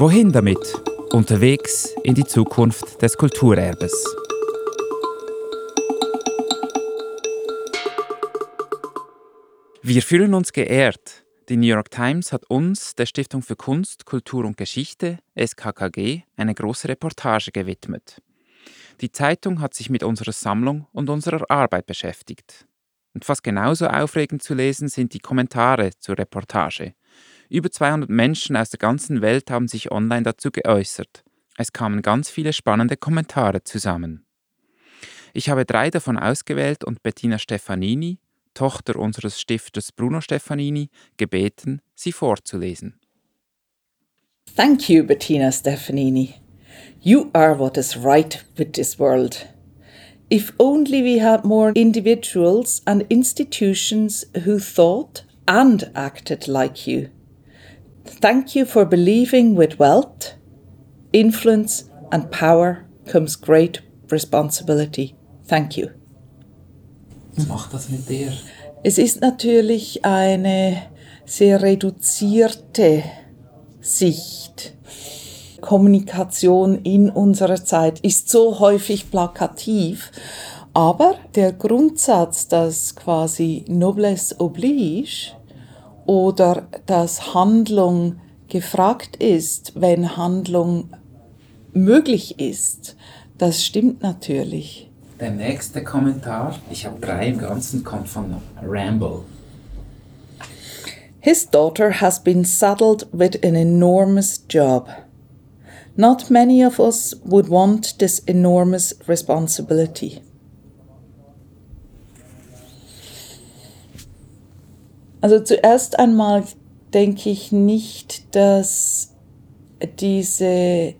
Wohin damit? Unterwegs in die Zukunft des Kulturerbes. Wir fühlen uns geehrt. Die New York Times hat uns, der Stiftung für Kunst, Kultur und Geschichte, SKKG, eine große Reportage gewidmet. Die Zeitung hat sich mit unserer Sammlung und unserer Arbeit beschäftigt. Und fast genauso aufregend zu lesen sind die Kommentare zur Reportage. Über 200 Menschen aus der ganzen Welt haben sich online dazu geäußert. Es kamen ganz viele spannende Kommentare zusammen. Ich habe drei davon ausgewählt und Bettina Stefanini, Tochter unseres Stifters Bruno Stefanini, gebeten, sie vorzulesen. Thank you, Bettina Stefanini. You are what is right with this world. If only we had more individuals and institutions who thought and acted like you. Thank you for believing with wealth, influence, and power comes great responsibility. Thank you. Was macht das mit dir? Es ist natürlich eine sehr reduzierte Sicht Kommunikation in unserer Zeit ist so häufig plakativ, aber der Grundsatz, dass quasi Noblesse oblige oder dass Handlung gefragt ist, wenn Handlung möglich ist, das stimmt natürlich. Der nächste Kommentar, ich habe drei im Ganzen, kommt von Ramble. His daughter has been saddled with an enormous job. Not many of us would want this enormous responsibility. Also zuerst einmal denke ich nicht, dass diese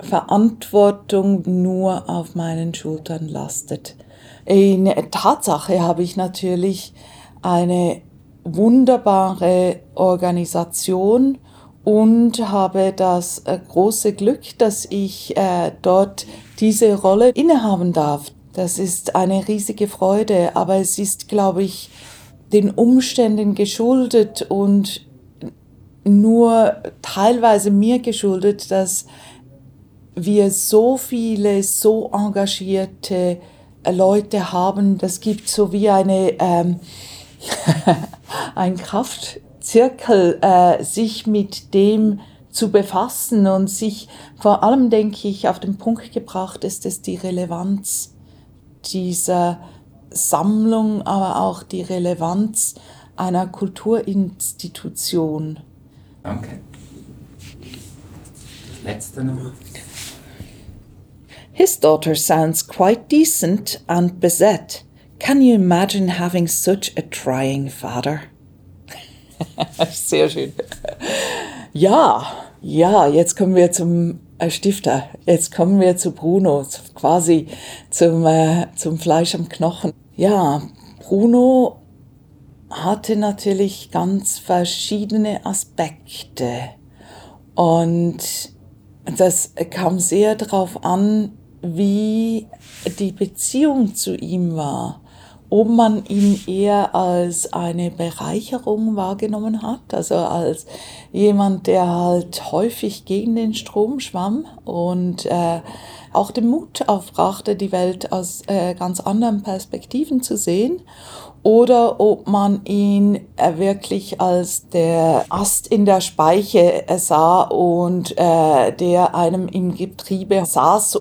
Verantwortung nur auf meinen Schultern lastet. In Tatsache habe ich natürlich eine wunderbare Organisation und habe das äh, große Glück, dass ich äh, dort diese Rolle innehaben darf. Das ist eine riesige Freude, aber es ist, glaube ich, den Umständen geschuldet und nur teilweise mir geschuldet, dass wir so viele, so engagierte äh, Leute haben. Das gibt so wie eine, ähm, ein Kraft, Zirkel äh, sich mit dem zu befassen und sich vor allem, denke ich, auf den Punkt gebracht ist es die Relevanz dieser Sammlung, aber auch die Relevanz einer Kulturinstitution. Danke. Letzte noch. His daughter sounds quite decent and beset. Can you imagine having such a trying father? Sehr schön. Ja, ja, jetzt kommen wir zum äh, Stifter. Jetzt kommen wir zu Bruno, quasi zum, äh, zum Fleisch am Knochen. Ja, Bruno hatte natürlich ganz verschiedene Aspekte. Und das kam sehr darauf an, wie die Beziehung zu ihm war ob man ihn eher als eine Bereicherung wahrgenommen hat, also als jemand, der halt häufig gegen den Strom schwamm und äh, auch den Mut aufbrachte, die Welt aus äh, ganz anderen Perspektiven zu sehen, oder ob man ihn äh, wirklich als der Ast in der Speiche sah und äh, der einem im Getriebe saß.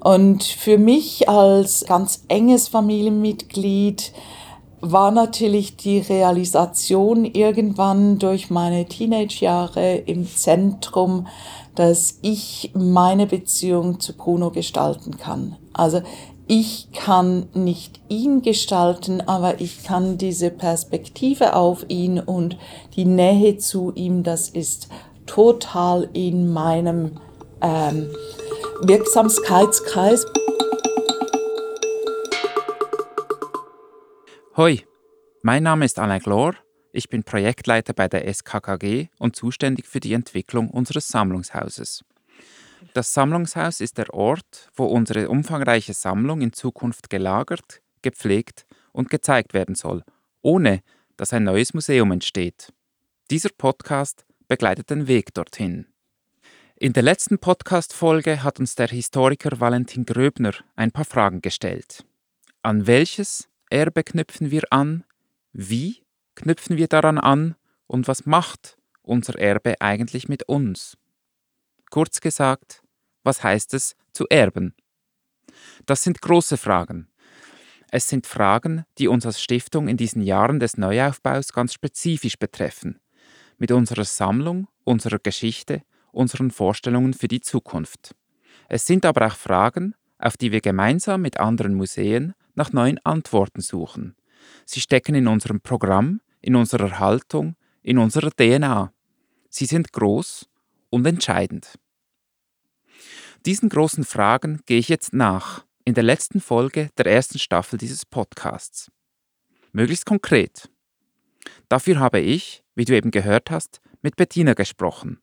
Und für mich als ganz enges Familienmitglied war natürlich die Realisation irgendwann durch meine Teenage-Jahre im Zentrum, dass ich meine Beziehung zu Bruno gestalten kann. Also ich kann nicht ihn gestalten, aber ich kann diese Perspektive auf ihn und die Nähe zu ihm, das ist total in meinem ähm, Wirksamkeitskreis. Hoi, mein Name ist Alain Glor. Ich bin Projektleiter bei der SKKG und zuständig für die Entwicklung unseres Sammlungshauses. Das Sammlungshaus ist der Ort, wo unsere umfangreiche Sammlung in Zukunft gelagert, gepflegt und gezeigt werden soll, ohne dass ein neues Museum entsteht. Dieser Podcast begleitet den Weg dorthin. In der letzten Podcast-Folge hat uns der Historiker Valentin Gröbner ein paar Fragen gestellt. An welches Erbe knüpfen wir an? Wie knüpfen wir daran an? Und was macht unser Erbe eigentlich mit uns? Kurz gesagt, was heißt es zu erben? Das sind große Fragen. Es sind Fragen, die uns als Stiftung in diesen Jahren des Neuaufbaus ganz spezifisch betreffen. Mit unserer Sammlung, unserer Geschichte, unseren Vorstellungen für die Zukunft. Es sind aber auch Fragen, auf die wir gemeinsam mit anderen Museen nach neuen Antworten suchen. Sie stecken in unserem Programm, in unserer Haltung, in unserer DNA. Sie sind groß und entscheidend. Diesen großen Fragen gehe ich jetzt nach, in der letzten Folge der ersten Staffel dieses Podcasts. Möglichst konkret. Dafür habe ich, wie du eben gehört hast, mit Bettina gesprochen.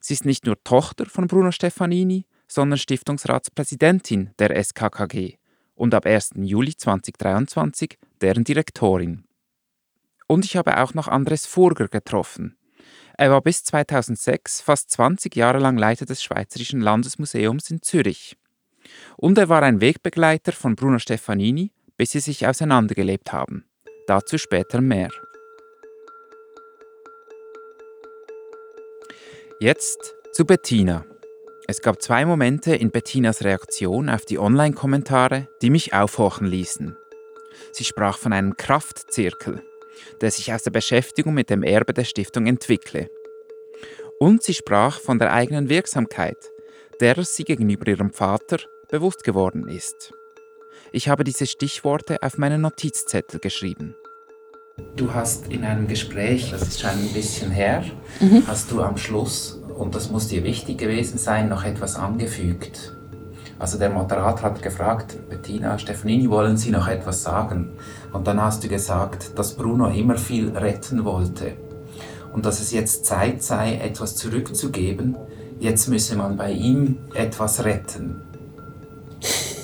Sie ist nicht nur Tochter von Bruno Stefanini, sondern Stiftungsratspräsidentin der SKKG und ab 1. Juli 2023 deren Direktorin. Und ich habe auch noch Andres Furger getroffen. Er war bis 2006 fast 20 Jahre lang Leiter des Schweizerischen Landesmuseums in Zürich. Und er war ein Wegbegleiter von Bruno Stefanini, bis sie sich auseinandergelebt haben. Dazu später mehr. Jetzt zu Bettina. Es gab zwei Momente in Bettinas Reaktion auf die Online-Kommentare, die mich aufhorchen ließen. Sie sprach von einem Kraftzirkel, der sich aus der Beschäftigung mit dem Erbe der Stiftung entwickle. Und sie sprach von der eigenen Wirksamkeit, der sie gegenüber ihrem Vater bewusst geworden ist. Ich habe diese Stichworte auf meinen Notizzettel geschrieben. Du hast in einem Gespräch, das ist schon ein bisschen her, mhm. hast du am Schluss, und das muss dir wichtig gewesen sein, noch etwas angefügt. Also der Moderator hat gefragt, Bettina Stefanini, wollen Sie noch etwas sagen? Und dann hast du gesagt, dass Bruno immer viel retten wollte und dass es jetzt Zeit sei, etwas zurückzugeben. Jetzt müsse man bei ihm etwas retten.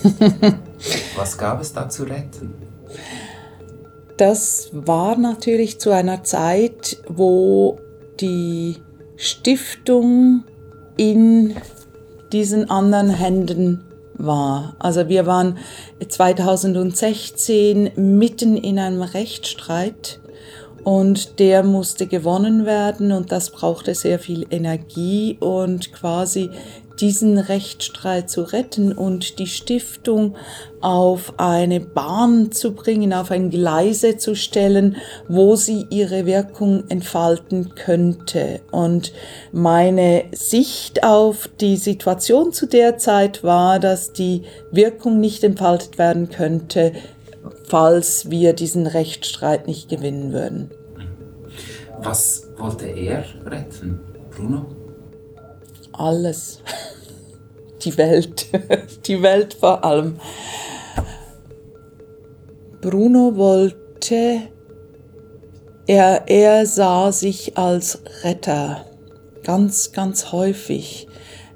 Was gab es da zu retten? Das war natürlich zu einer Zeit, wo die Stiftung in diesen anderen Händen war. Also wir waren 2016 mitten in einem Rechtsstreit und der musste gewonnen werden und das brauchte sehr viel Energie und quasi diesen Rechtsstreit zu retten und die Stiftung auf eine Bahn zu bringen, auf ein Gleise zu stellen, wo sie ihre Wirkung entfalten könnte. Und meine Sicht auf die Situation zu der Zeit war, dass die Wirkung nicht entfaltet werden könnte, falls wir diesen Rechtsstreit nicht gewinnen würden. Was wollte er retten, Bruno? Alles. Die Welt. Die Welt vor allem. Bruno wollte, er, er sah sich als Retter. Ganz, ganz häufig.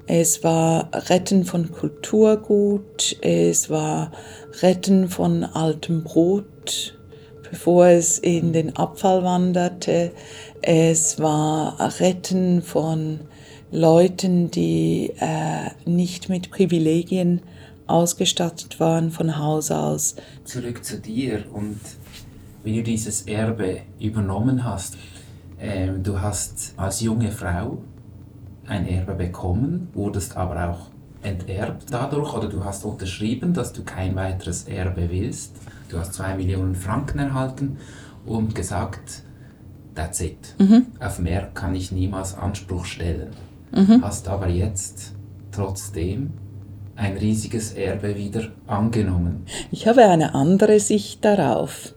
Es war Retten von Kulturgut, es war Retten von altem Brot, bevor es in den Abfall wanderte. Es war Retten von Leuten, die äh, nicht mit Privilegien ausgestattet waren von Haus aus. Zurück zu dir und wie du dieses Erbe übernommen hast. Ähm, du hast als junge Frau ein Erbe bekommen, wurdest aber auch enterbt dadurch oder du hast unterschrieben, dass du kein weiteres Erbe willst. Du hast zwei Millionen Franken erhalten und gesagt, that's it. Mhm. Auf mehr kann ich niemals Anspruch stellen mhm. hast aber jetzt trotzdem ein riesiges Erbe wieder angenommen. Ich habe eine andere Sicht darauf.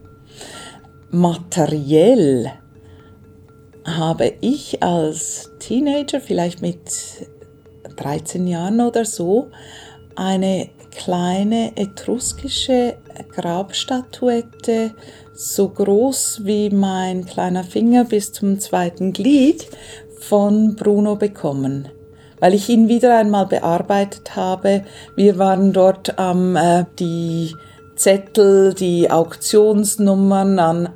Materiell habe ich als Teenager, vielleicht mit 13 Jahren oder so, eine kleine etruskische Grabstatuette, so groß wie mein kleiner Finger bis zum zweiten Glied, von Bruno bekommen, weil ich ihn wieder einmal bearbeitet habe. Wir waren dort am ähm, äh, die Zettel, die Auktionsnummern an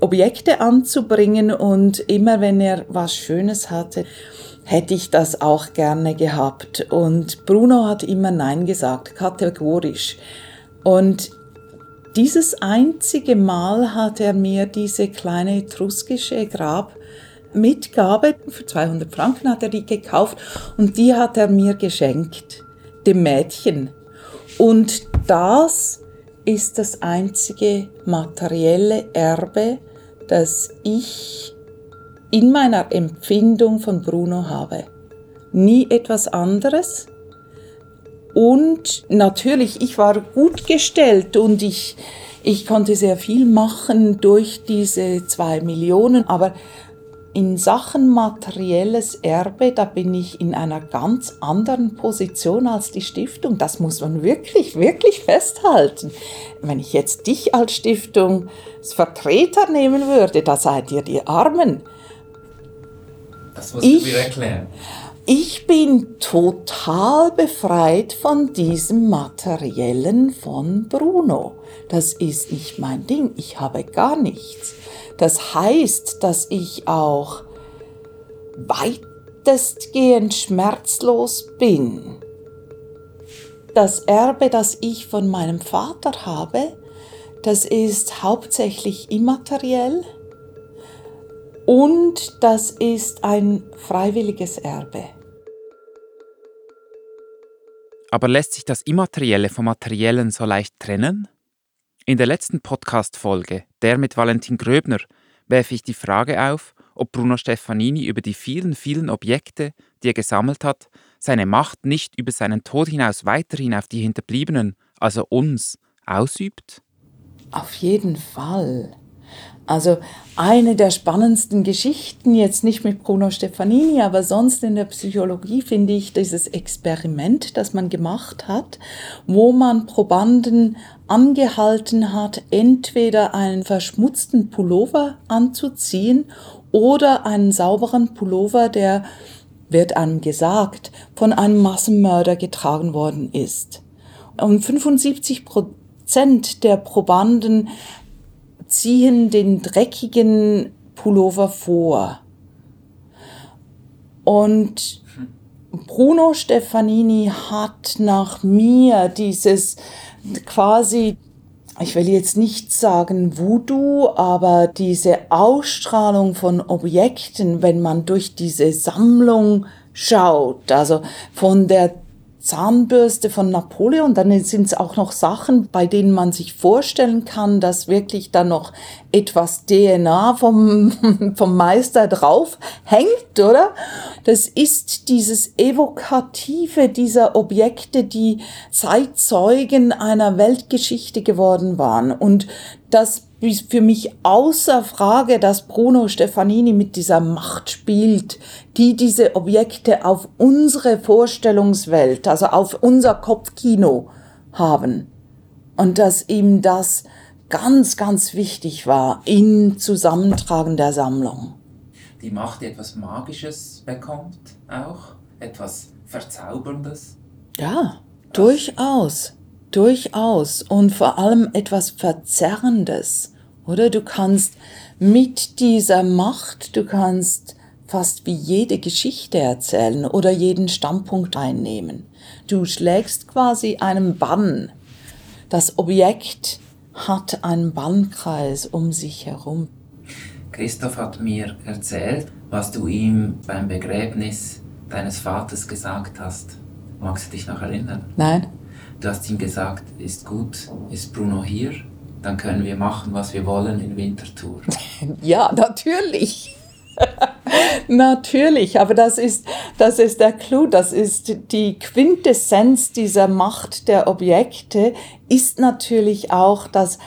Objekte anzubringen und immer wenn er was Schönes hatte, hätte ich das auch gerne gehabt. Und Bruno hat immer Nein gesagt, kategorisch. Und dieses einzige Mal hat er mir diese kleine etruskische Grabmitgabe, für 200 Franken hat er die gekauft und die hat er mir geschenkt, dem Mädchen. Und das ist das einzige materielle Erbe, das ich in meiner Empfindung von Bruno habe. Nie etwas anderes. Und natürlich, ich war gut gestellt und ich, ich konnte sehr viel machen durch diese zwei Millionen, aber in Sachen materielles Erbe, da bin ich in einer ganz anderen Position als die Stiftung. Das muss man wirklich, wirklich festhalten. Wenn ich jetzt dich als Stiftungsvertreter nehmen würde, da seid ihr die Armen. Das musst ich, du mir erklären. Ich bin total befreit von diesem Materiellen von Bruno. Das ist nicht mein Ding. Ich habe gar nichts. Das heißt, dass ich auch weitestgehend schmerzlos bin. Das Erbe, das ich von meinem Vater habe, das ist hauptsächlich immateriell und das ist ein freiwilliges Erbe. Aber lässt sich das Immaterielle vom Materiellen so leicht trennen? In der letzten Podcast-Folge, der mit Valentin Gröbner, werfe ich die Frage auf, ob Bruno Stefanini über die vielen, vielen Objekte, die er gesammelt hat, seine Macht nicht über seinen Tod hinaus weiterhin auf die Hinterbliebenen, also uns, ausübt? Auf jeden Fall. Also eine der spannendsten Geschichten, jetzt nicht mit Bruno Stefanini, aber sonst in der Psychologie finde ich dieses Experiment, das man gemacht hat, wo man Probanden angehalten hat, entweder einen verschmutzten Pullover anzuziehen oder einen sauberen Pullover, der, wird einem gesagt, von einem Massenmörder getragen worden ist. Und 75 Prozent der Probanden ziehen den dreckigen Pullover vor. Und Bruno Stefanini hat nach mir dieses quasi, ich will jetzt nicht sagen Voodoo, aber diese Ausstrahlung von Objekten, wenn man durch diese Sammlung schaut, also von der Zahnbürste von Napoleon. Dann sind es auch noch Sachen, bei denen man sich vorstellen kann, dass wirklich da noch etwas DNA vom, vom Meister drauf hängt, oder? Das ist dieses Evokative dieser Objekte, die Zeitzeugen einer Weltgeschichte geworden waren. Und das ist für mich außer Frage, dass Bruno Stefanini mit dieser Macht spielt, die diese Objekte auf unsere Vorstellungswelt, also auf unser Kopfkino haben. Und dass ihm das ganz, ganz wichtig war im Zusammentragen der Sammlung. Die Macht, die etwas Magisches bekommt, auch etwas Verzauberndes. Ja, durchaus. Durchaus und vor allem etwas Verzerrendes, oder? Du kannst mit dieser Macht, du kannst fast wie jede Geschichte erzählen oder jeden Standpunkt einnehmen. Du schlägst quasi einen Bann. Das Objekt hat einen Bannkreis um sich herum. Christoph hat mir erzählt, was du ihm beim Begräbnis deines Vaters gesagt hast. Magst du dich noch erinnern? Nein. Du hast ihm gesagt, ist gut, ist Bruno hier, dann können wir machen, was wir wollen in Winterthur. ja, natürlich. Natürlich, aber das ist, das ist der Clou, das ist die Quintessenz dieser Macht der Objekte, ist natürlich auch, dass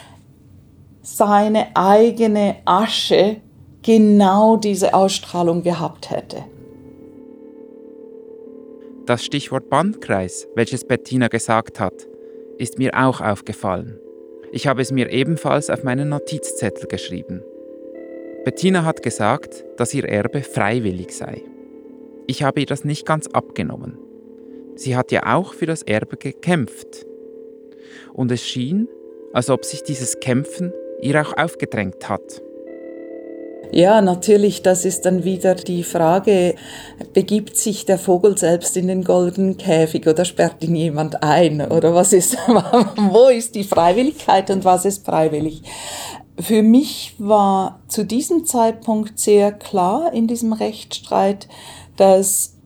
seine eigene Asche genau diese Ausstrahlung gehabt hätte. Das Stichwort Bandkreis, welches Bettina gesagt hat, ist mir auch aufgefallen. Ich habe es mir ebenfalls auf meinen Notizzettel geschrieben. Bettina hat gesagt, dass ihr Erbe freiwillig sei. Ich habe ihr das nicht ganz abgenommen. Sie hat ja auch für das Erbe gekämpft. Und es schien, als ob sich dieses Kämpfen ihr auch aufgedrängt hat. Ja, natürlich, das ist dann wieder die Frage, begibt sich der Vogel selbst in den goldenen Käfig oder sperrt ihn jemand ein? Oder was ist, wo ist die Freiwilligkeit und was ist freiwillig? Für mich war zu diesem Zeitpunkt sehr klar in diesem Rechtsstreit, dass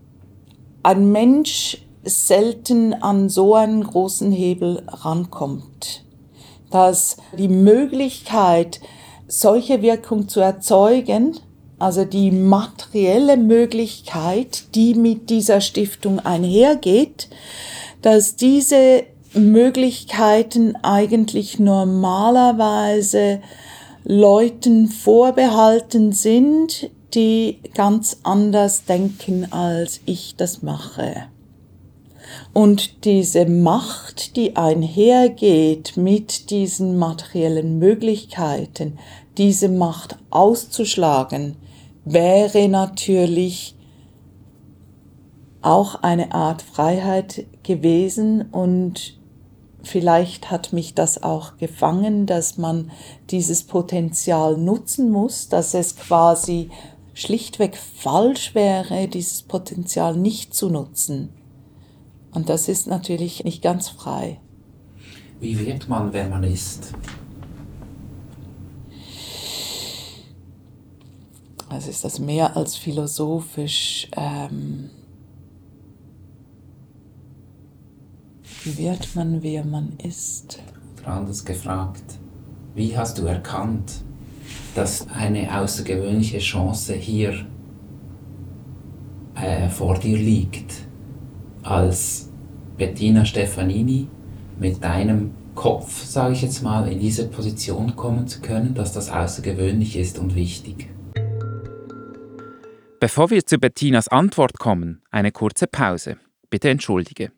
ein Mensch selten an so einen großen Hebel rankommt. Dass die Möglichkeit, solche Wirkung zu erzeugen, also die materielle Möglichkeit, die mit dieser Stiftung einhergeht, dass diese Möglichkeiten eigentlich normalerweise Leuten vorbehalten sind, die ganz anders denken, als ich das mache. Und diese Macht, die einhergeht mit diesen materiellen Möglichkeiten, diese Macht auszuschlagen, wäre natürlich auch eine Art Freiheit gewesen und vielleicht hat mich das auch gefangen, dass man dieses Potenzial nutzen muss, dass es quasi schlichtweg falsch wäre, dieses Potenzial nicht zu nutzen. Und das ist natürlich nicht ganz frei. Wie wird man, wer man ist? Also ist das mehr als philosophisch. Ähm, wie wird man, wer man ist? Oder anders gefragt, wie hast du erkannt, dass eine außergewöhnliche Chance hier äh, vor dir liegt? als Bettina Stefanini mit deinem Kopf, sage ich jetzt mal, in diese Position kommen zu können, dass das außergewöhnlich ist und wichtig. Bevor wir zu Bettinas Antwort kommen, eine kurze Pause. Bitte entschuldige.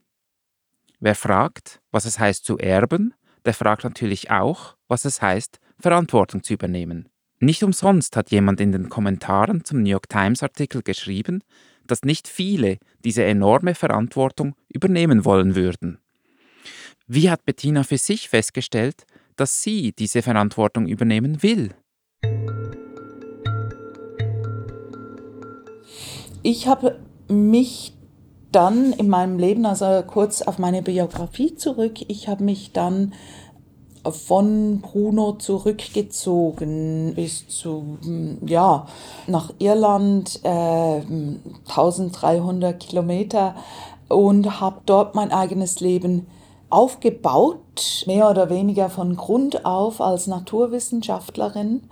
Wer fragt, was es heißt zu erben, der fragt natürlich auch, was es heißt, Verantwortung zu übernehmen. Nicht umsonst hat jemand in den Kommentaren zum New York Times Artikel geschrieben, dass nicht viele diese enorme Verantwortung übernehmen wollen würden. Wie hat Bettina für sich festgestellt, dass sie diese Verantwortung übernehmen will? Ich habe mich dann in meinem Leben, also kurz auf meine Biografie zurück, ich habe mich dann von Bruno zurückgezogen bis zu, ja, nach Irland, äh, 1300 Kilometer und habe dort mein eigenes Leben aufgebaut, mehr oder weniger von Grund auf als Naturwissenschaftlerin.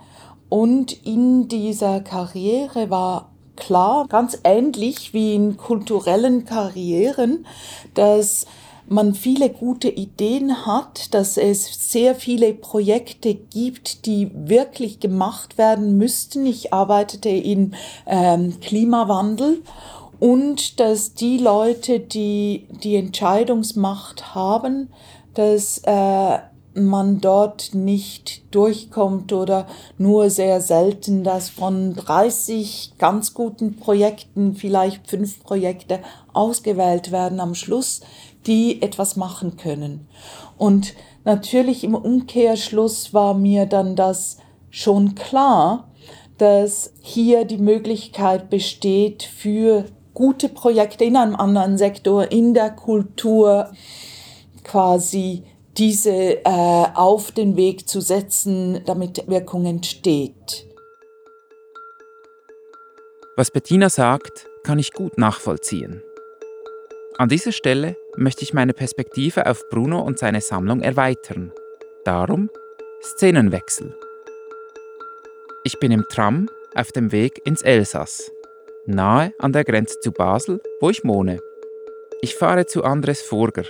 Und in dieser Karriere war klar, ganz ähnlich wie in kulturellen Karrieren, dass man viele gute Ideen hat, dass es sehr viele Projekte gibt, die wirklich gemacht werden müssten. Ich arbeitete in ähm, Klimawandel und dass die Leute, die die Entscheidungsmacht haben, dass äh, man dort nicht durchkommt oder nur sehr selten, dass von 30 ganz guten Projekten vielleicht fünf Projekte ausgewählt werden am Schluss die etwas machen können. Und natürlich im Umkehrschluss war mir dann das schon klar, dass hier die Möglichkeit besteht für gute Projekte in einem anderen Sektor, in der Kultur, quasi diese äh, auf den Weg zu setzen, damit Wirkung entsteht. Was Bettina sagt, kann ich gut nachvollziehen. An dieser Stelle möchte ich meine Perspektive auf Bruno und seine Sammlung erweitern. Darum Szenenwechsel. Ich bin im Tram auf dem Weg ins Elsass, nahe an der Grenze zu Basel, wo ich wohne. Ich fahre zu Andres Furger,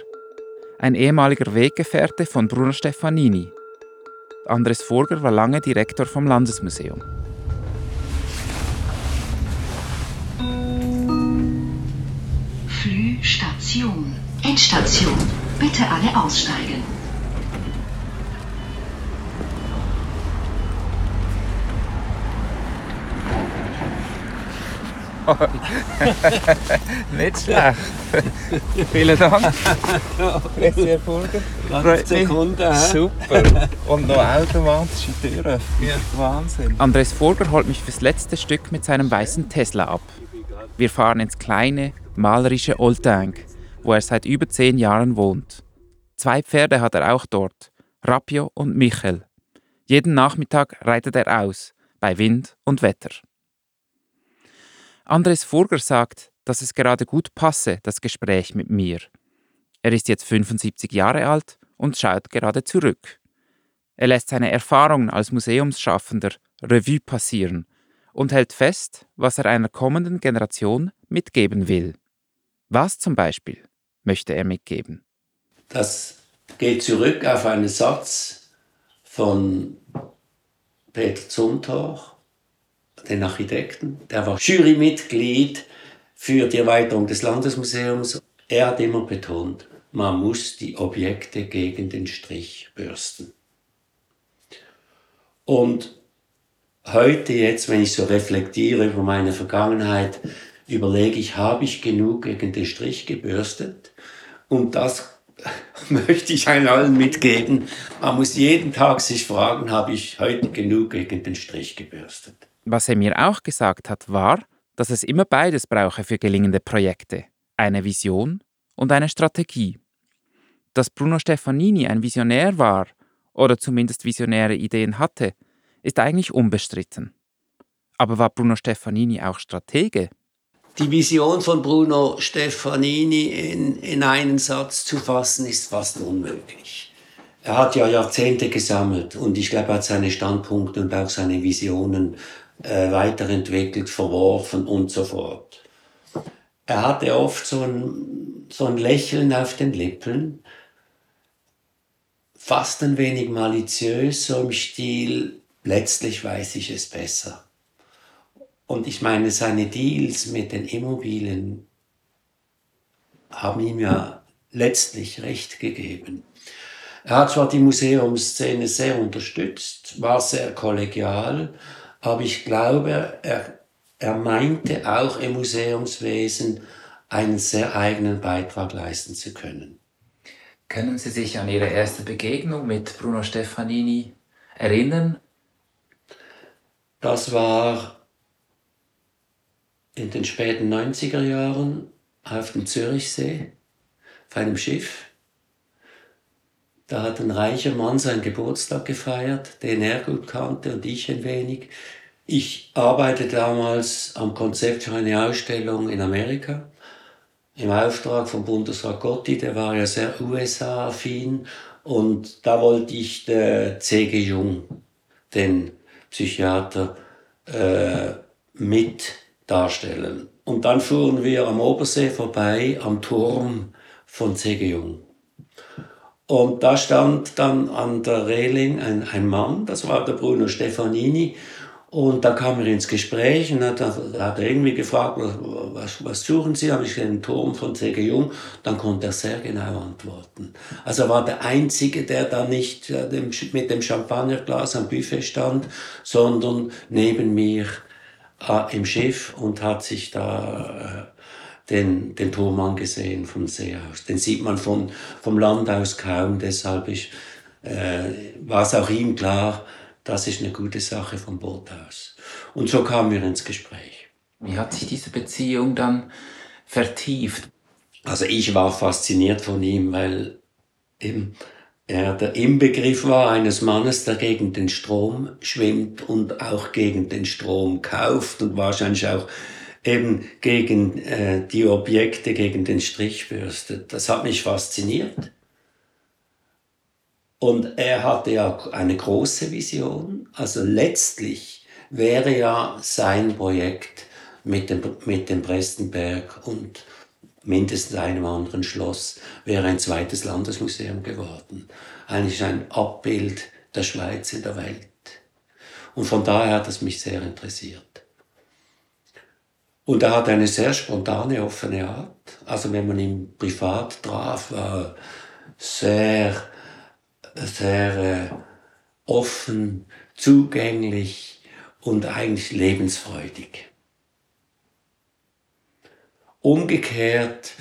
ein ehemaliger Weggefährte von Bruno Stefanini. Andres Furger war lange Direktor vom Landesmuseum. Station. Endstation. Bitte alle aussteigen. Nicht schlecht. Vielen Dank. Herr Burger. Freut mich. Sekunde, hä? Super. Und noch automatische Türen. Wahnsinn. Andres Furger holt mich fürs letzte Stück mit seinem weißen Tesla ab. Wir fahren ins kleine, malerische Oltank, wo er seit über zehn Jahren wohnt. Zwei Pferde hat er auch dort, Rappio und Michel. Jeden Nachmittag reitet er aus, bei Wind und Wetter. Andres Furger sagt, dass es gerade gut passe, das Gespräch mit mir. Er ist jetzt 75 Jahre alt und schaut gerade zurück. Er lässt seine Erfahrungen als Museumsschaffender Revue passieren und hält fest, was er einer kommenden Generation mitgeben will. Was zum Beispiel möchte er mitgeben? Das geht zurück auf einen Satz von Peter Zumthor, den Architekten. Der war Jurymitglied für die Erweiterung des Landesmuseums. Er hat immer betont, man muss die Objekte gegen den Strich bürsten. Und heute jetzt, wenn ich so reflektiere über meine Vergangenheit, überlege ich, habe ich genug gegen den Strich gebürstet? Und das möchte ich allen mitgeben. Man muss jeden Tag sich fragen, habe ich heute genug gegen den Strich gebürstet? Was er mir auch gesagt hat, war, dass es immer beides brauche für gelingende Projekte. Eine Vision und eine Strategie. Dass Bruno Stefanini ein Visionär war oder zumindest visionäre Ideen hatte, ist eigentlich unbestritten. Aber war Bruno Stefanini auch Stratege? Die Vision von Bruno Stefanini in, in einen Satz zu fassen, ist fast unmöglich. Er hat ja Jahrzehnte gesammelt und ich glaube, er hat seine Standpunkte und auch seine Visionen äh, weiterentwickelt, verworfen und so fort. Er hatte oft so ein, so ein Lächeln auf den Lippen, fast ein wenig maliziös, so im Stil, letztlich weiß ich es besser. Und ich meine, seine Deals mit den Immobilien haben ihm ja letztlich recht gegeben. Er hat zwar die Museumsszene sehr unterstützt, war sehr kollegial, aber ich glaube, er, er meinte auch im Museumswesen einen sehr eigenen Beitrag leisten zu können. Können Sie sich an Ihre erste Begegnung mit Bruno Stefanini erinnern? Das war in den späten 90er Jahren auf dem Zürichsee auf einem Schiff. Da hat ein reicher Mann seinen Geburtstag gefeiert, den er gut kannte und ich ein wenig. Ich arbeitete damals am Konzept für eine Ausstellung in Amerika im Auftrag von Bundesrat Gotti, der war ja sehr USA-affin und da wollte ich der C.G. Jung, den Psychiater, äh, mit darstellen. Und dann fuhren wir am Obersee vorbei, am Turm von C.G. Jung. Und da stand dann an der Reling ein, ein Mann, das war der Bruno Stefanini, und da kam er ins Gespräch und hat, hat irgendwie gefragt, was, was suchen Sie? Habe ich den Turm von C.G. Jung. Dann konnte er sehr genau antworten. Also er war der Einzige, der da nicht mit dem Champagnerglas am Buffet stand, sondern neben mir äh, im Schiff und hat sich da äh, den, den Turm angesehen vom See aus. Den sieht man von, vom Land aus kaum, deshalb ist, äh, war es auch ihm klar, das ist eine gute Sache vom Boot aus. Und so kamen wir ins Gespräch. Wie hat sich diese Beziehung dann vertieft? Also ich war fasziniert von ihm, weil eben er der Inbegriff war eines Mannes, der gegen den Strom schwimmt und auch gegen den Strom kauft und wahrscheinlich auch eben gegen äh, die Objekte, gegen den Strich bürstet. Das hat mich fasziniert. Und er hatte ja eine große Vision. Also letztlich wäre ja sein Projekt mit dem, mit dem Prestenberg und mindestens einem anderen Schloss, wäre ein zweites Landesmuseum geworden. Eigentlich ein Abbild der Schweiz in der Welt. Und von daher hat es mich sehr interessiert. Und er hat eine sehr spontane, offene Art. Also wenn man ihn privat traf, war er sehr, sehr äh, offen, zugänglich und eigentlich lebensfreudig. Umgekehrt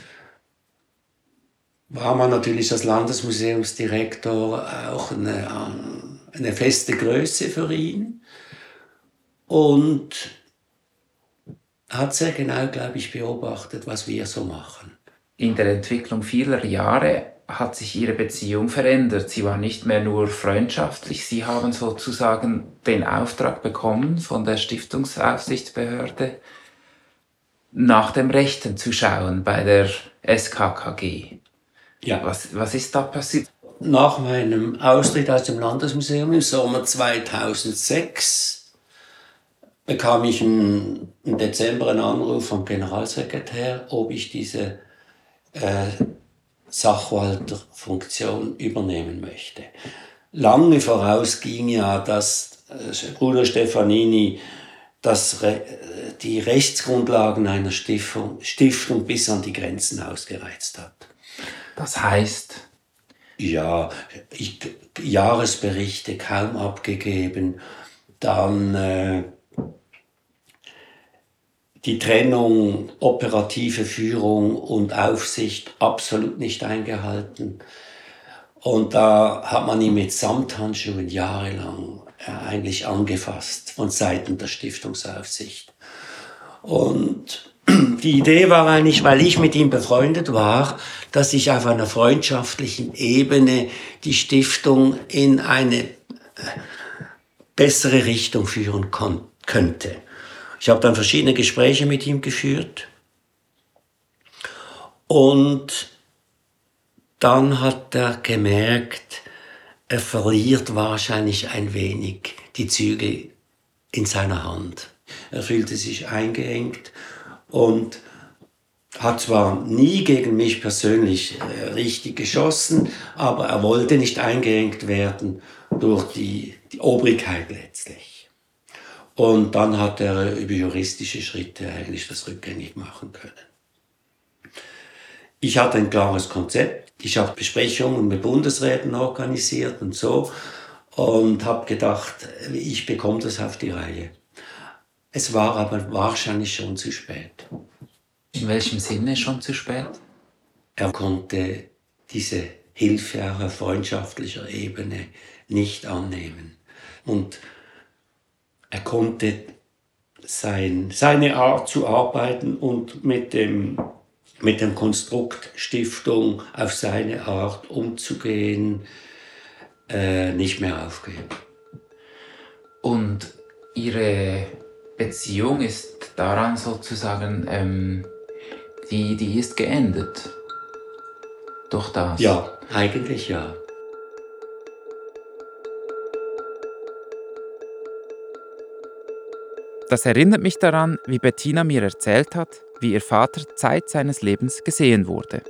war man natürlich als Landesmuseumsdirektor auch eine, eine feste Größe für ihn und hat sehr genau, glaube ich, beobachtet, was wir so machen. In der Entwicklung vieler Jahre hat sich ihre Beziehung verändert. Sie war nicht mehr nur freundschaftlich, sie haben sozusagen den Auftrag bekommen von der Stiftungsaufsichtsbehörde, nach dem Rechten zu schauen bei der SKKG. Ja. Was, was ist da passiert? Nach meinem Austritt aus dem Landesmuseum im Sommer 2006 bekam ich im, Dezember einen Anruf vom Generalsekretär, ob ich diese äh, Sachwalterfunktion übernehmen möchte. Lange voraus ging ja, dass äh, Bruder Stefanini das, die Rechtsgrundlagen einer Stiftung, Stiftung bis an die Grenzen ausgereizt hat. Das heißt? Ja, ich, Jahresberichte kaum abgegeben, dann äh, die Trennung operative Führung und Aufsicht absolut nicht eingehalten. Und da hat man ihn mit Samthandschuhen jahrelang eigentlich angefasst von Seiten der Stiftungsaufsicht. Und die Idee war eigentlich, weil ich mit ihm befreundet war, dass ich auf einer freundschaftlichen Ebene die Stiftung in eine äh, bessere Richtung führen könnte. Ich habe dann verschiedene Gespräche mit ihm geführt und dann hat er gemerkt, er verliert wahrscheinlich ein wenig die Züge in seiner Hand. Er fühlte sich eingeengt und hat zwar nie gegen mich persönlich äh, richtig geschossen, aber er wollte nicht eingeengt werden durch die, die Obrigkeit letztlich. Und dann hat er über juristische Schritte eigentlich das rückgängig machen können. Ich hatte ein klares Konzept. Ich habe Besprechungen mit Bundesräten organisiert und so und habe gedacht, ich bekomme das auf die Reihe. Es war aber wahrscheinlich schon zu spät. In welchem Sinne schon zu spät? Er konnte diese Hilfe auf freundschaftlicher Ebene nicht annehmen. Und er konnte sein, seine Art zu arbeiten und mit dem, mit dem Konstrukt Stiftung auf seine Art umzugehen, äh, nicht mehr aufgeben. Und Ihre Beziehung ist daran sozusagen, ähm, die, die ist geendet. Durch das. Ja, eigentlich ja. Das erinnert mich daran, wie Bettina mir erzählt hat, wie ihr Vater Zeit seines Lebens gesehen wurde.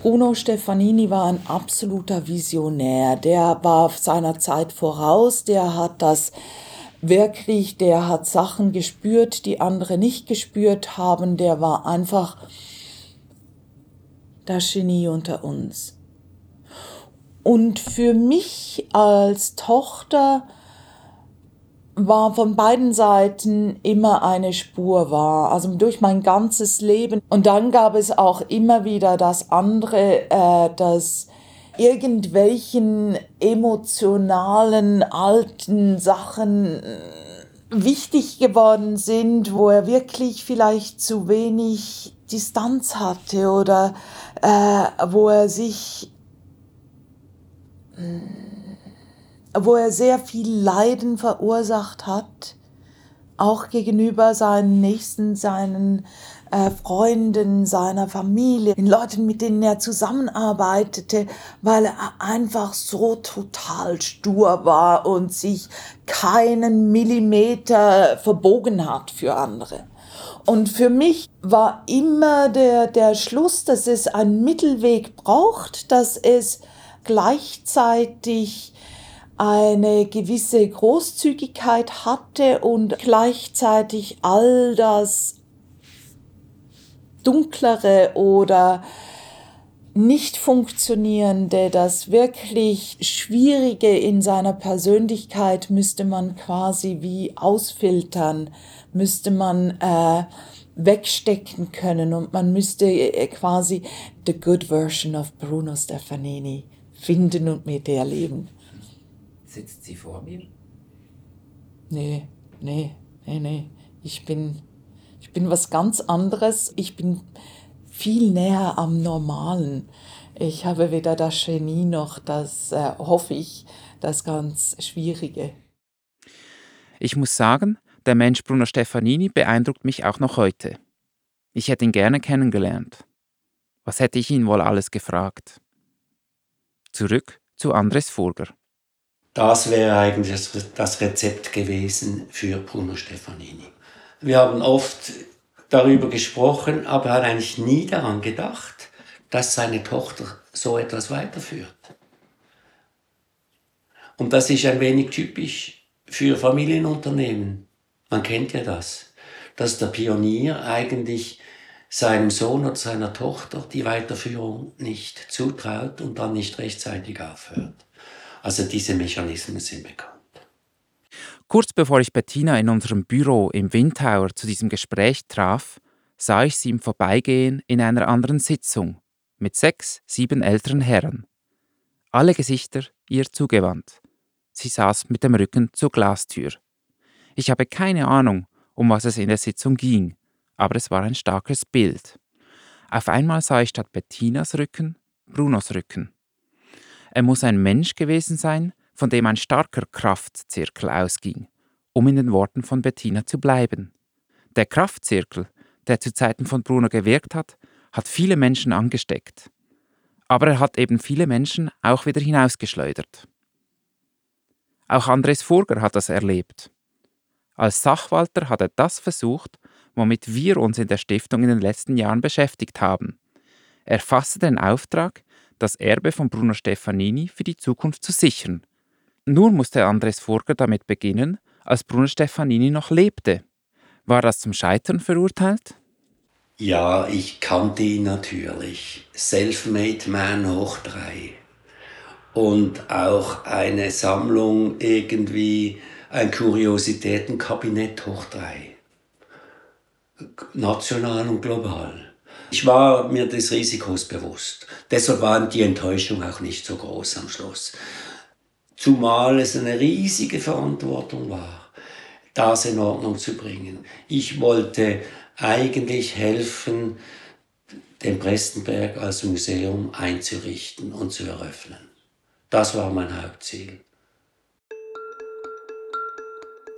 Bruno Stefanini war ein absoluter Visionär. Der war seiner Zeit voraus. Der hat das wirklich, der hat Sachen gespürt, die andere nicht gespürt haben. Der war einfach das Genie unter uns. Und für mich als Tochter war von beiden Seiten immer eine Spur war, also durch mein ganzes Leben. Und dann gab es auch immer wieder das andere, äh, dass irgendwelchen emotionalen alten Sachen wichtig geworden sind, wo er wirklich vielleicht zu wenig Distanz hatte oder äh, wo er sich wo er sehr viel Leiden verursacht hat, auch gegenüber seinen Nächsten, seinen äh, Freunden, seiner Familie, den Leuten, mit denen er zusammenarbeitete, weil er einfach so total stur war und sich keinen Millimeter verbogen hat für andere. Und für mich war immer der, der Schluss, dass es einen Mittelweg braucht, dass es gleichzeitig eine gewisse Großzügigkeit hatte und gleichzeitig all das Dunklere oder nicht funktionierende, das wirklich Schwierige in seiner Persönlichkeit müsste man quasi wie ausfiltern, müsste man äh, wegstecken können und man müsste äh, quasi the good version of Bruno Stefanini finden und mit der leben. Sitzt sie vor mir? Nee, nee, nee, nee. Ich bin, ich bin was ganz anderes. Ich bin viel näher am Normalen. Ich habe weder das Genie noch das, äh, hoffe ich, das ganz Schwierige. Ich muss sagen, der Mensch Bruno Stefanini beeindruckt mich auch noch heute. Ich hätte ihn gerne kennengelernt. Was hätte ich ihn wohl alles gefragt? Zurück zu Andres Furger. Das wäre eigentlich das Rezept gewesen für Bruno Stefanini. Wir haben oft darüber gesprochen, aber er hat eigentlich nie daran gedacht, dass seine Tochter so etwas weiterführt. Und das ist ein wenig typisch für Familienunternehmen. Man kennt ja das, dass der Pionier eigentlich seinem Sohn oder seiner Tochter die Weiterführung nicht zutraut und dann nicht rechtzeitig aufhört. Also diese Mechanismen sind bekannt. Kurz bevor ich Bettina in unserem Büro im Windtower zu diesem Gespräch traf, sah ich sie im Vorbeigehen in einer anderen Sitzung mit sechs, sieben älteren Herren. Alle Gesichter ihr zugewandt. Sie saß mit dem Rücken zur Glastür. Ich habe keine Ahnung, um was es in der Sitzung ging, aber es war ein starkes Bild. Auf einmal sah ich statt Bettinas Rücken Brunos Rücken. Er muss ein Mensch gewesen sein, von dem ein starker Kraftzirkel ausging, um in den Worten von Bettina zu bleiben. Der Kraftzirkel, der zu Zeiten von Bruno gewirkt hat, hat viele Menschen angesteckt. Aber er hat eben viele Menschen auch wieder hinausgeschleudert. Auch Andres Furger hat das erlebt. Als Sachwalter hat er das versucht, womit wir uns in der Stiftung in den letzten Jahren beschäftigt haben. Er fasste den Auftrag, das Erbe von Bruno Stefanini für die Zukunft zu sichern nur musste Andres Furger damit beginnen, als Bruno Stefanini noch lebte. War das zum Scheitern verurteilt? Ja, ich kannte ihn natürlich. Selfmade Man hoch drei. Und auch eine Sammlung irgendwie, ein Kuriositätenkabinett hoch drei. National und global. Ich war mir des Risikos bewusst. Deshalb war die Enttäuschung auch nicht so groß am Schluss. Zumal es eine riesige Verantwortung war, das in Ordnung zu bringen. Ich wollte eigentlich helfen, den Prestenberg als Museum einzurichten und zu eröffnen. Das war mein Hauptziel.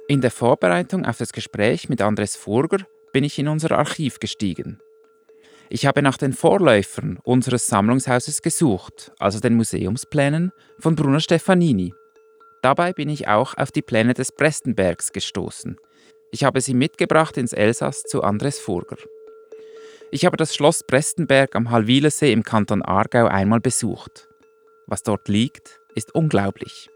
In der Vorbereitung auf das Gespräch mit Andres Furger bin ich in unser Archiv gestiegen. Ich habe nach den Vorläufern unseres Sammlungshauses gesucht, also den Museumsplänen von Bruno Stefanini. Dabei bin ich auch auf die Pläne des Prestenbergs gestoßen. Ich habe sie mitgebracht ins Elsass zu Andres Furger. Ich habe das Schloss Prestenberg am Halwilersee im Kanton Aargau einmal besucht. Was dort liegt, ist unglaublich.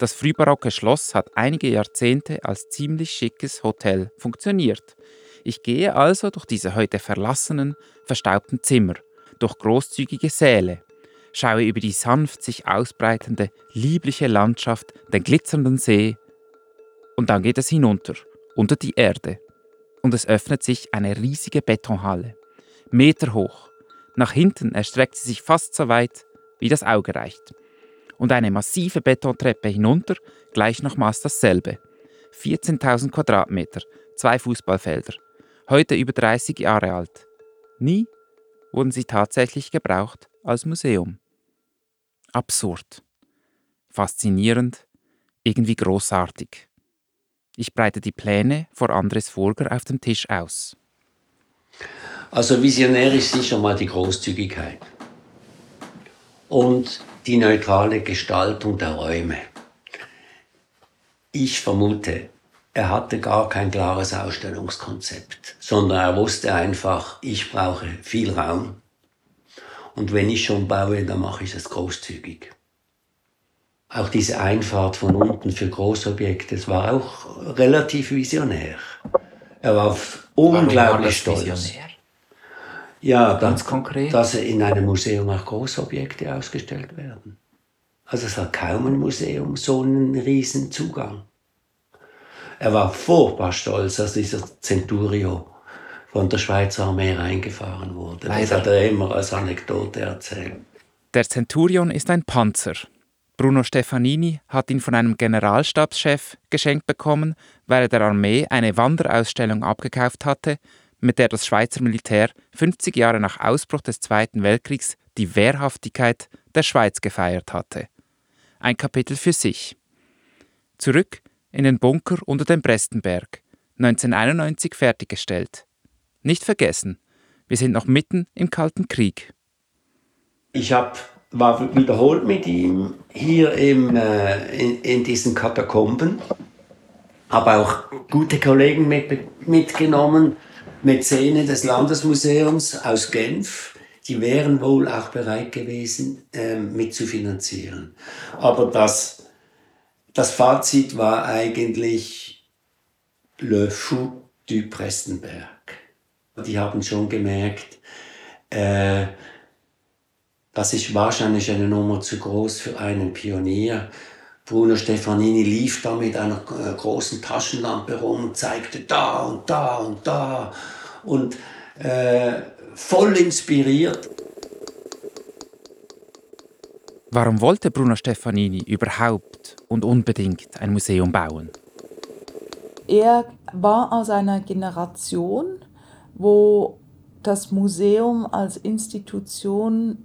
Das frühbarocke Schloss hat einige Jahrzehnte als ziemlich schickes Hotel funktioniert ich gehe also durch diese heute verlassenen, verstaubten Zimmer, durch großzügige Säle, schaue über die sanft sich ausbreitende, liebliche Landschaft, den glitzernden See, und dann geht es hinunter, unter die Erde, und es öffnet sich eine riesige Betonhalle, Meter hoch. Nach hinten erstreckt sie sich fast so weit, wie das Auge reicht. Und eine massive Betontreppe hinunter, gleich nochmals dasselbe. 14.000 Quadratmeter, zwei Fußballfelder, heute über 30 Jahre alt. Nie wurden sie tatsächlich gebraucht als Museum. Absurd, faszinierend, irgendwie großartig. Ich breite die Pläne vor Andres Furger auf dem Tisch aus. Also visionär ist sicher mal die Großzügigkeit und die neutrale Gestaltung der Räume. Ich vermute, er hatte gar kein klares Ausstellungskonzept, sondern er wusste einfach, ich brauche viel Raum. Und wenn ich schon baue, dann mache ich es großzügig. Auch diese Einfahrt von unten für Großobjekte, das war auch relativ visionär. Er war unglaublich war stolz. Visionär? Ja, Ganz dass, konkret? dass in einem Museum auch Großobjekte ausgestellt werden. Also es hat kaum ein Museum so einen riesen Zugang. Er war furchtbar stolz, als dieser Centurio von der Schweizer Armee reingefahren wurde. Das Leider. hat er immer als Anekdote erzählt. Der Centurion ist ein Panzer. Bruno Stefanini hat ihn von einem Generalstabschef geschenkt bekommen, weil er der Armee eine Wanderausstellung abgekauft hatte, mit der das Schweizer Militär 50 Jahre nach Ausbruch des Zweiten Weltkriegs die Wehrhaftigkeit der Schweiz gefeiert hatte. Ein Kapitel für sich. Zurück in den Bunker unter dem Brestenberg, 1991 fertiggestellt. Nicht vergessen, wir sind noch mitten im Kalten Krieg. Ich hab, war wiederholt mit ihm hier im, äh, in, in diesen Katakomben. Habe auch gute Kollegen mit, mitgenommen, Mäzene des Landesmuseums aus Genf. Die wären wohl auch bereit gewesen, ähm, mitzufinanzieren. Aber das, das Fazit war eigentlich Le Fou du Prestenberg. Die haben schon gemerkt, äh, das ist wahrscheinlich eine Nummer zu groß für einen Pionier. Bruno Stefanini lief da mit einer äh, großen Taschenlampe rum und zeigte da und da und da und äh, voll inspiriert. Warum wollte Bruno Stefanini überhaupt und unbedingt ein Museum bauen? Er war aus einer Generation, wo das Museum als Institution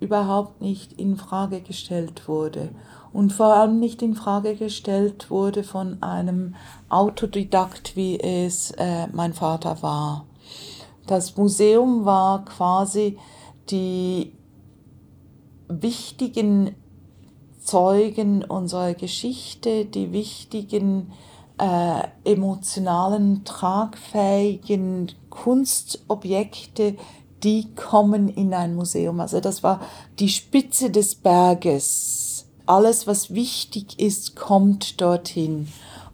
überhaupt nicht in Frage gestellt wurde und vor allem nicht in Frage gestellt wurde von einem Autodidakt, wie es äh, mein Vater war. Das Museum war quasi die wichtigen Zeugen unserer Geschichte, die wichtigen äh, emotionalen, tragfähigen Kunstobjekte, die kommen in ein Museum. Also das war die Spitze des Berges. Alles, was wichtig ist, kommt dorthin.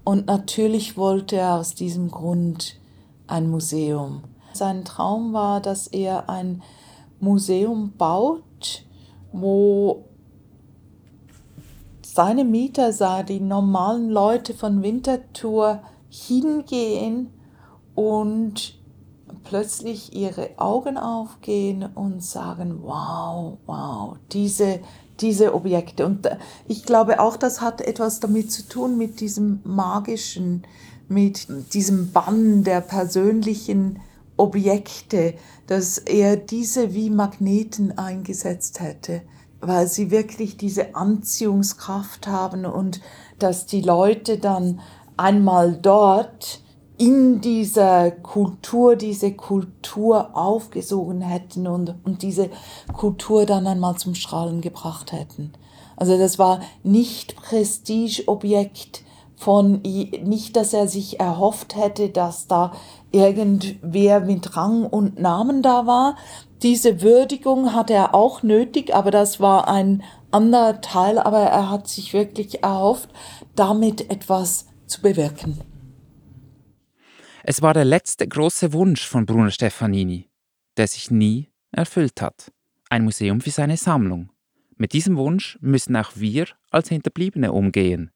Und natürlich wollte er aus diesem Grund ein Museum. Sein Traum war, dass er ein Museum baut, wo seine Mieter sah, die normalen Leute von Winterthur hingehen und plötzlich ihre Augen aufgehen und sagen, wow, wow, diese, diese Objekte. Und ich glaube auch, das hat etwas damit zu tun mit diesem magischen, mit diesem Bann der persönlichen Objekte, dass er diese wie Magneten eingesetzt hätte, weil sie wirklich diese Anziehungskraft haben und dass die Leute dann einmal dort in dieser Kultur, diese Kultur aufgesogen hätten und, und diese Kultur dann einmal zum Strahlen gebracht hätten. Also das war nicht Prestigeobjekt von, nicht, dass er sich erhofft hätte, dass da irgendwer mit Rang und Namen da war. Diese Würdigung hatte er auch nötig, aber das war ein anderer Teil, aber er hat sich wirklich erhofft, damit etwas zu bewirken. Es war der letzte große Wunsch von Bruno Stefanini, der sich nie erfüllt hat. Ein Museum für seine Sammlung. Mit diesem Wunsch müssen auch wir als Hinterbliebene umgehen.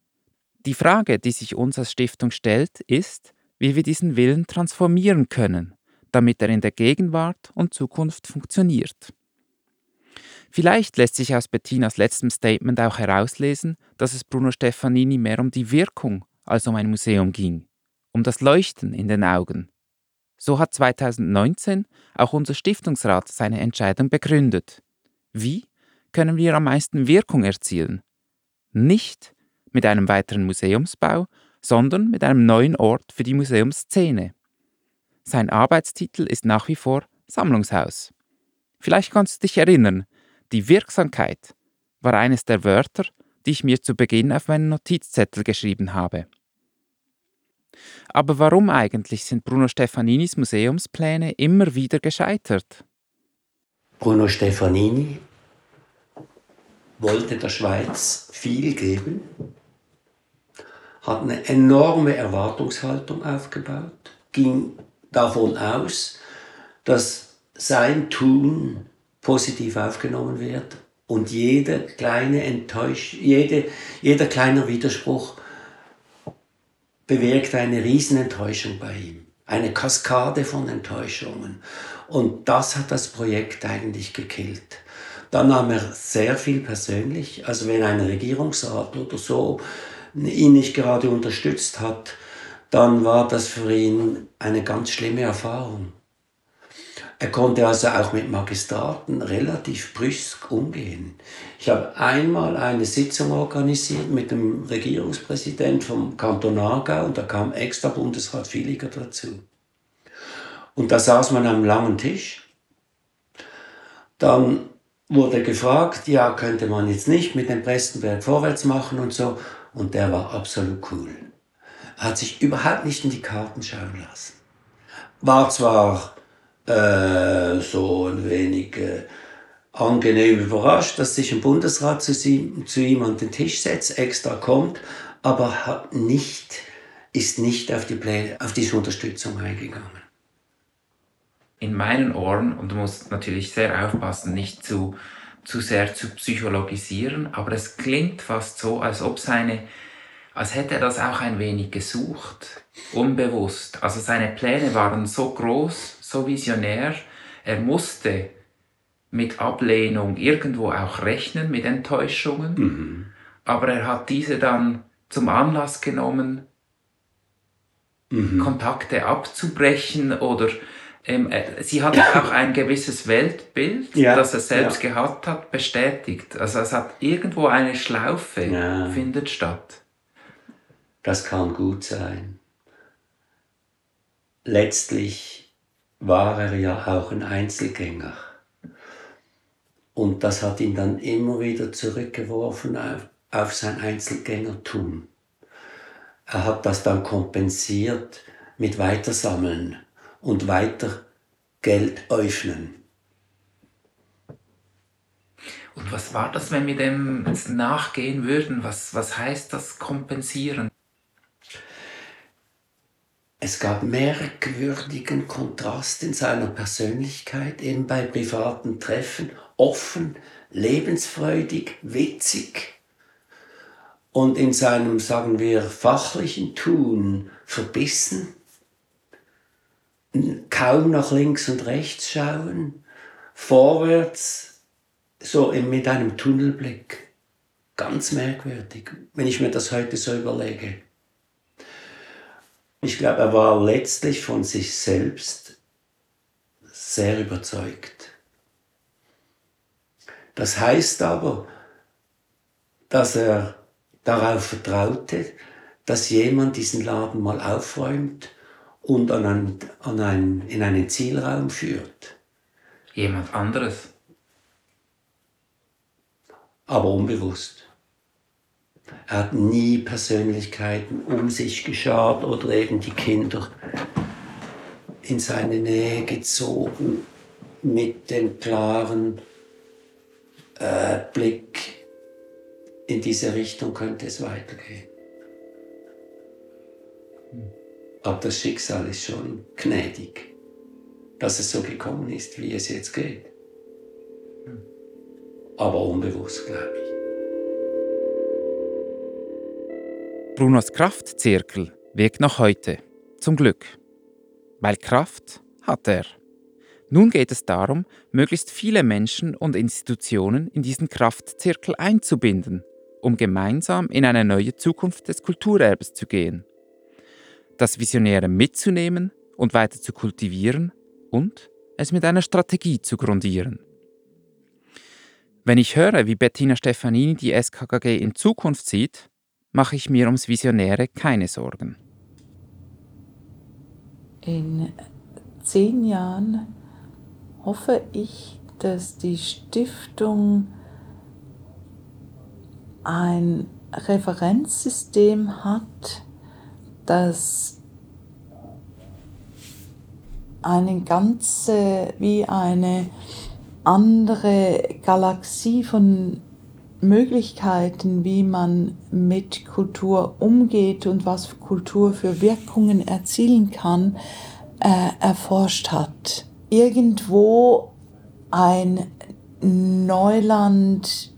Die Frage, die sich uns als Stiftung stellt, ist, wie wir diesen Willen transformieren können, damit er in der Gegenwart und Zukunft funktioniert. Vielleicht lässt sich aus Bettinas letztem Statement auch herauslesen, dass es Bruno Stefanini mehr um die Wirkung als um ein Museum ging, um das Leuchten in den Augen. So hat 2019 auch unser Stiftungsrat seine Entscheidung begründet. Wie können wir am meisten Wirkung erzielen? Nicht mit einem weiteren Museumsbau, sondern mit einem neuen Ort für die Museumsszene. Sein Arbeitstitel ist nach wie vor Sammlungshaus. Vielleicht kannst du dich erinnern, die Wirksamkeit war eines der Wörter, die ich mir zu Beginn auf meinen Notizzettel geschrieben habe. Aber warum eigentlich sind Bruno Stefaninis Museumspläne immer wieder gescheitert? Bruno Stefanini wollte der Schweiz viel geben, hat eine enorme Erwartungshaltung aufgebaut, ging davon aus, dass sein Tun positiv aufgenommen wird und jede kleine Enttäusch jede, jeder kleine Widerspruch bewirkt eine Riesenenttäuschung bei ihm. Eine Kaskade von Enttäuschungen. Und das hat das Projekt eigentlich gekillt. Dann nahm er sehr viel persönlich. Also wenn ein Regierungsrat oder so ihn nicht gerade unterstützt hat, dann war das für ihn eine ganz schlimme Erfahrung. Er konnte also auch mit Magistraten relativ brüsk umgehen. Ich habe einmal eine Sitzung organisiert mit dem Regierungspräsident vom Kanton Aargau und da kam extra Bundesrat Villiger dazu. Und da saß man am langen Tisch. Dann wurde gefragt, ja, könnte man jetzt nicht mit dem Prestenberg vorwärts machen und so. Und der war absolut cool. Er hat sich überhaupt nicht in die Karten schauen lassen. War zwar äh, so ein wenig äh, angenehm überrascht, dass sich ein Bundesrat zu, sie, zu ihm an den Tisch setzt, extra kommt, aber hat nicht, ist nicht auf, die Play, auf diese Unterstützung eingegangen. In meinen Ohren, und du musst natürlich sehr aufpassen, nicht zu, zu sehr zu psychologisieren, aber es klingt fast so, als ob seine, als hätte er das auch ein wenig gesucht, unbewusst. Also seine Pläne waren so groß, so visionär, er musste mit Ablehnung irgendwo auch rechnen, mit Enttäuschungen, mhm. aber er hat diese dann zum Anlass genommen, mhm. Kontakte abzubrechen oder sie hat auch ein gewisses Weltbild, ja, das er selbst ja. gehabt hat, bestätigt. Also es hat irgendwo eine Schlaufe, ja. findet statt. Das kann gut sein. Letztlich war er ja auch ein Einzelgänger. Und das hat ihn dann immer wieder zurückgeworfen auf, auf sein Einzelgängertum. Er hat das dann kompensiert mit Weitersammeln und weiter Geld öffnen. Und was war das, wenn wir dem jetzt nachgehen würden? Was, was heißt das kompensieren? Es gab merkwürdigen Kontrast in seiner Persönlichkeit, eben bei privaten Treffen, offen, lebensfreudig, witzig und in seinem, sagen wir, fachlichen Tun verbissen, kaum nach links und rechts schauen, vorwärts, so mit einem Tunnelblick. Ganz merkwürdig, wenn ich mir das heute so überlege. Ich glaube, er war letztlich von sich selbst sehr überzeugt. Das heißt aber, dass er darauf vertraute, dass jemand diesen Laden mal aufräumt und an ein, an ein, in einen Zielraum führt. Jemand anderes. Aber unbewusst. Er hat nie Persönlichkeiten um sich geschart oder eben die Kinder in seine Nähe gezogen mit dem klaren äh, Blick, in diese Richtung könnte es weitergehen. Aber das Schicksal ist schon gnädig, dass es so gekommen ist, wie es jetzt geht. Aber unbewusst, glaube ich. Brunos Kraftzirkel wirkt noch heute. Zum Glück. Weil Kraft hat er. Nun geht es darum, möglichst viele Menschen und Institutionen in diesen Kraftzirkel einzubinden, um gemeinsam in eine neue Zukunft des Kulturerbes zu gehen. Das Visionäre mitzunehmen und weiter zu kultivieren und es mit einer Strategie zu grundieren. Wenn ich höre, wie Bettina Stefanini die SKKG in Zukunft sieht, mache ich mir ums Visionäre keine Sorgen. In zehn Jahren hoffe ich, dass die Stiftung ein Referenzsystem hat, das eine ganze, wie eine andere Galaxie von Möglichkeiten, wie man mit Kultur umgeht und was Kultur für Wirkungen erzielen kann, äh, erforscht hat. irgendwo ein Neuland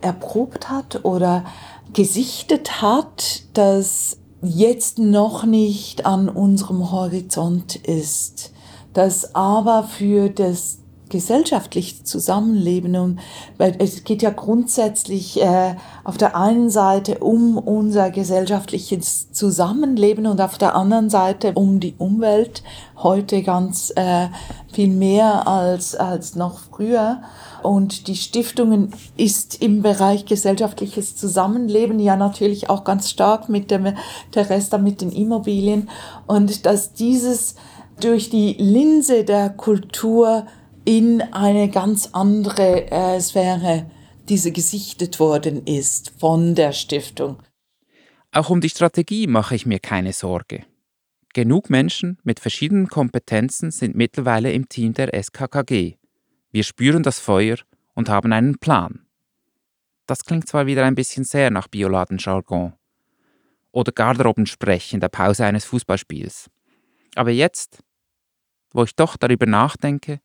erprobt hat oder gesichtet hat, das jetzt noch nicht an unserem Horizont ist, das aber für das gesellschaftliche Zusammenleben und es geht ja grundsätzlich äh, auf der einen Seite um unser gesellschaftliches Zusammenleben und auf der anderen Seite um die Umwelt heute ganz äh, viel mehr als als noch früher und die Stiftungen ist im Bereich gesellschaftliches Zusammenleben ja natürlich auch ganz stark mit dem Terrester mit den Immobilien und dass dieses durch die Linse der Kultur in eine ganz andere äh, Sphäre diese gesichtet worden ist von der Stiftung. Auch um die Strategie mache ich mir keine Sorge. Genug Menschen mit verschiedenen Kompetenzen sind mittlerweile im Team der SKKG. Wir spüren das Feuer und haben einen Plan. Das klingt zwar wieder ein bisschen sehr nach Bioladen-Jargon oder Garderobensprech in der Pause eines Fußballspiels. Aber jetzt, wo ich doch darüber nachdenke,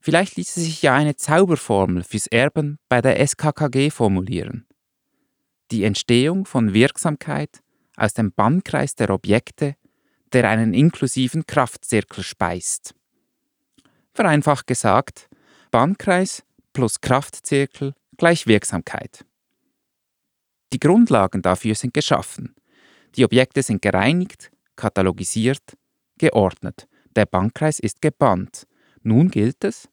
vielleicht ließe sich ja eine Zauberformel fürs Erben bei der SKKG formulieren. Die Entstehung von Wirksamkeit aus dem Bannkreis der Objekte, der einen inklusiven Kraftzirkel speist. Vereinfacht gesagt, Bannkreis plus Kraftzirkel gleich Wirksamkeit. Die Grundlagen dafür sind geschaffen. Die Objekte sind gereinigt, katalogisiert, geordnet der Bankkreis ist gebannt. Nun gilt es,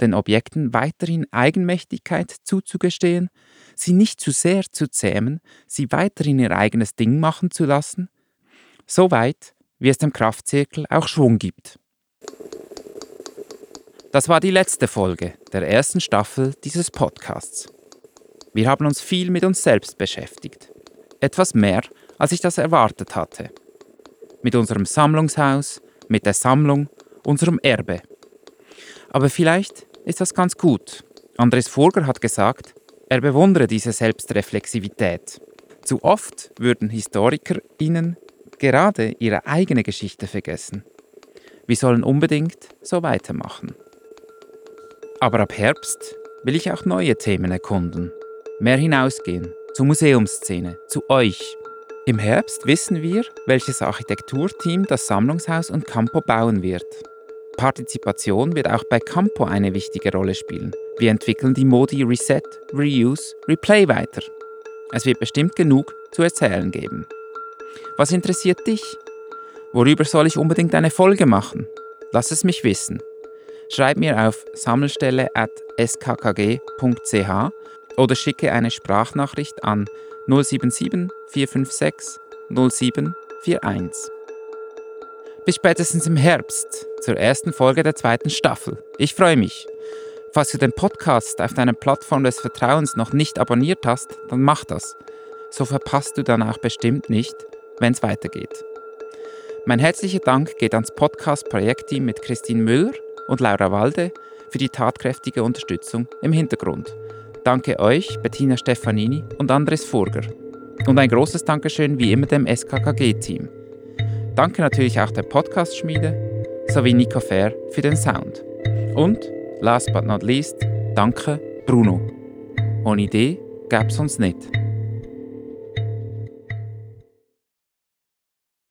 den Objekten weiterhin Eigenmächtigkeit zuzugestehen, sie nicht zu sehr zu zähmen, sie weiterhin ihr eigenes Ding machen zu lassen, soweit wie es dem Kraftzirkel auch Schwung gibt. Das war die letzte Folge der ersten Staffel dieses Podcasts. Wir haben uns viel mit uns selbst beschäftigt. Etwas mehr, als ich das erwartet hatte. Mit unserem Sammlungshaus, mit der Sammlung, unserem Erbe. Aber vielleicht ist das ganz gut. Andres Furger hat gesagt, er bewundere diese Selbstreflexivität. Zu oft würden HistorikerInnen gerade ihre eigene Geschichte vergessen. Wir sollen unbedingt so weitermachen. Aber ab Herbst will ich auch neue Themen erkunden, mehr hinausgehen, zur Museumsszene, zu euch, im Herbst wissen wir, welches Architekturteam das Sammlungshaus und Campo bauen wird. Partizipation wird auch bei Campo eine wichtige Rolle spielen. Wir entwickeln die Modi Reset, Reuse, Replay weiter. Es wird bestimmt genug zu erzählen geben. Was interessiert dich? Worüber soll ich unbedingt eine Folge machen? Lass es mich wissen. Schreib mir auf sammelstelle.skkg.ch oder schicke eine Sprachnachricht an 077 456 0741. Bis spätestens im Herbst zur ersten Folge der zweiten Staffel. Ich freue mich. Falls du den Podcast auf deiner Plattform des Vertrauens noch nicht abonniert hast, dann mach das. So verpasst du dann auch bestimmt nicht, wenn es weitergeht. Mein herzlicher Dank geht ans Podcast-Projektteam mit Christine Müller und Laura Walde für die tatkräftige Unterstützung im Hintergrund. Danke euch, Bettina Stefanini und Andres Furger. Und ein großes Dankeschön wie immer dem SKKG-Team. Danke natürlich auch der Podcast-Schmiede sowie Nico Fair für den Sound. Und, last but not least, danke Bruno. Ohne Idee gäbe es uns nicht.